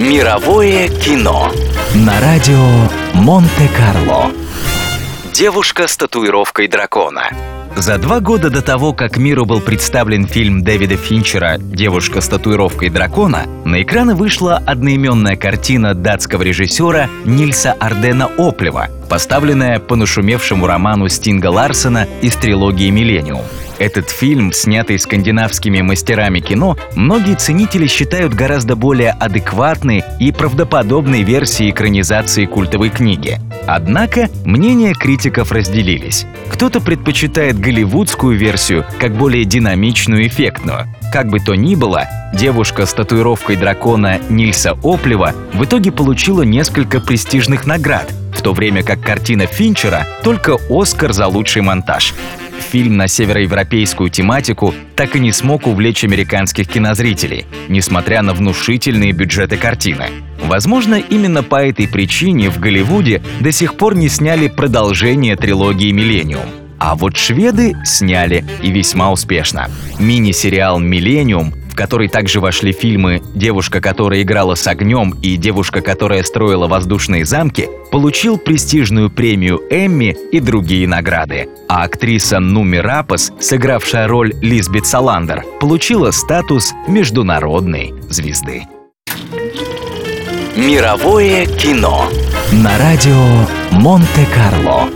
Мировое кино на радио Монте-Карло. Девушка с татуировкой дракона. За два года до того, как миру был представлен фильм Дэвида Финчера «Девушка с татуировкой дракона», на экраны вышла одноименная картина датского режиссера Нильса Ардена Оплева, поставленная по нашумевшему роману Стинга Ларсена из трилогии «Миллениум». Этот фильм, снятый скандинавскими мастерами кино, многие ценители считают гораздо более адекватной и правдоподобной версией экранизации культовой книги. Однако мнения критиков разделились. Кто-то предпочитает голливудскую версию как более динамичную и эффектную. Как бы то ни было, девушка с татуировкой дракона Нильса Оплева в итоге получила несколько престижных наград, в то время как картина Финчера только Оскар за лучший монтаж фильм на североевропейскую тематику так и не смог увлечь американских кинозрителей, несмотря на внушительные бюджеты картины. Возможно, именно по этой причине в Голливуде до сих пор не сняли продолжение трилогии «Миллениум». А вот шведы сняли и весьма успешно. Мини-сериал «Миллениум» в который также вошли фильмы «Девушка, которая играла с огнем» и «Девушка, которая строила воздушные замки», получил престижную премию Эмми и другие награды. А актриса Нуми Рапас, сыгравшая роль Лизбет Саландер, получила статус международной звезды. Мировое кино на радио Монте-Карло.